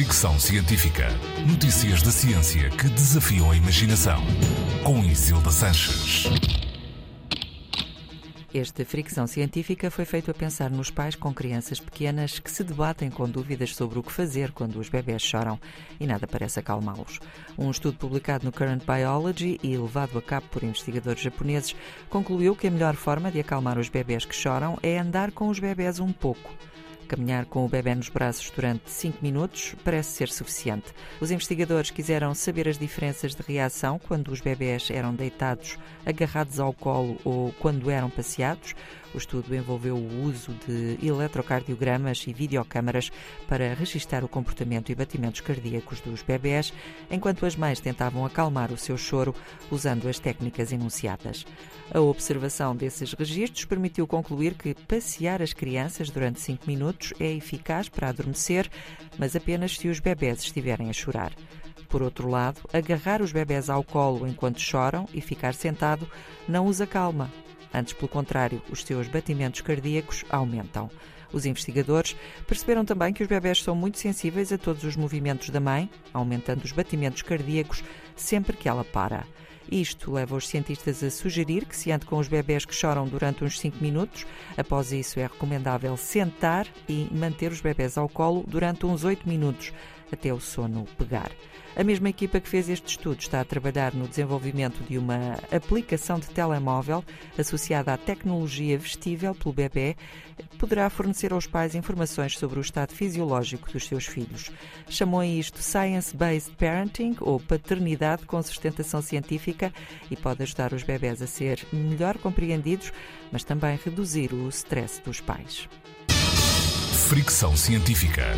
Fricção Científica. Notícias da ciência que desafiam a imaginação. Com Isilda Sanches. Esta fricção científica foi feito a pensar nos pais com crianças pequenas que se debatem com dúvidas sobre o que fazer quando os bebés choram e nada parece acalmá-los. Um estudo publicado no Current Biology e levado a cabo por investigadores japoneses concluiu que a melhor forma de acalmar os bebés que choram é andar com os bebés um pouco. Caminhar com o bebê nos braços durante 5 minutos parece ser suficiente. Os investigadores quiseram saber as diferenças de reação quando os bebés eram deitados, agarrados ao colo ou quando eram passeados. O estudo envolveu o uso de eletrocardiogramas e videocâmaras para registar o comportamento e batimentos cardíacos dos bebés, enquanto as mães tentavam acalmar o seu choro usando as técnicas enunciadas. A observação desses registros permitiu concluir que passear as crianças durante 5 minutos é eficaz para adormecer, mas apenas se os bebés estiverem a chorar. Por outro lado, agarrar os bebés ao colo enquanto choram e ficar sentado não os acalma. Antes, pelo contrário, os seus batimentos cardíacos aumentam. Os investigadores perceberam também que os bebés são muito sensíveis a todos os movimentos da mãe, aumentando os batimentos cardíacos sempre que ela para. Isto leva os cientistas a sugerir que se ande com os bebés que choram durante uns 5 minutos. Após isso, é recomendável sentar e manter os bebés ao colo durante uns 8 minutos, até o sono pegar. A mesma equipa que fez este estudo está a trabalhar no desenvolvimento de uma aplicação de telemóvel associada à tecnologia vestível pelo bebê, que poderá fornecer aos pais informações sobre o estado fisiológico dos seus filhos. Chamou a isto Science-Based Parenting ou paternidade com sustentação científica e pode ajudar os bebés a ser melhor compreendidos, mas também reduzir o stress dos pais. Fricção Científica.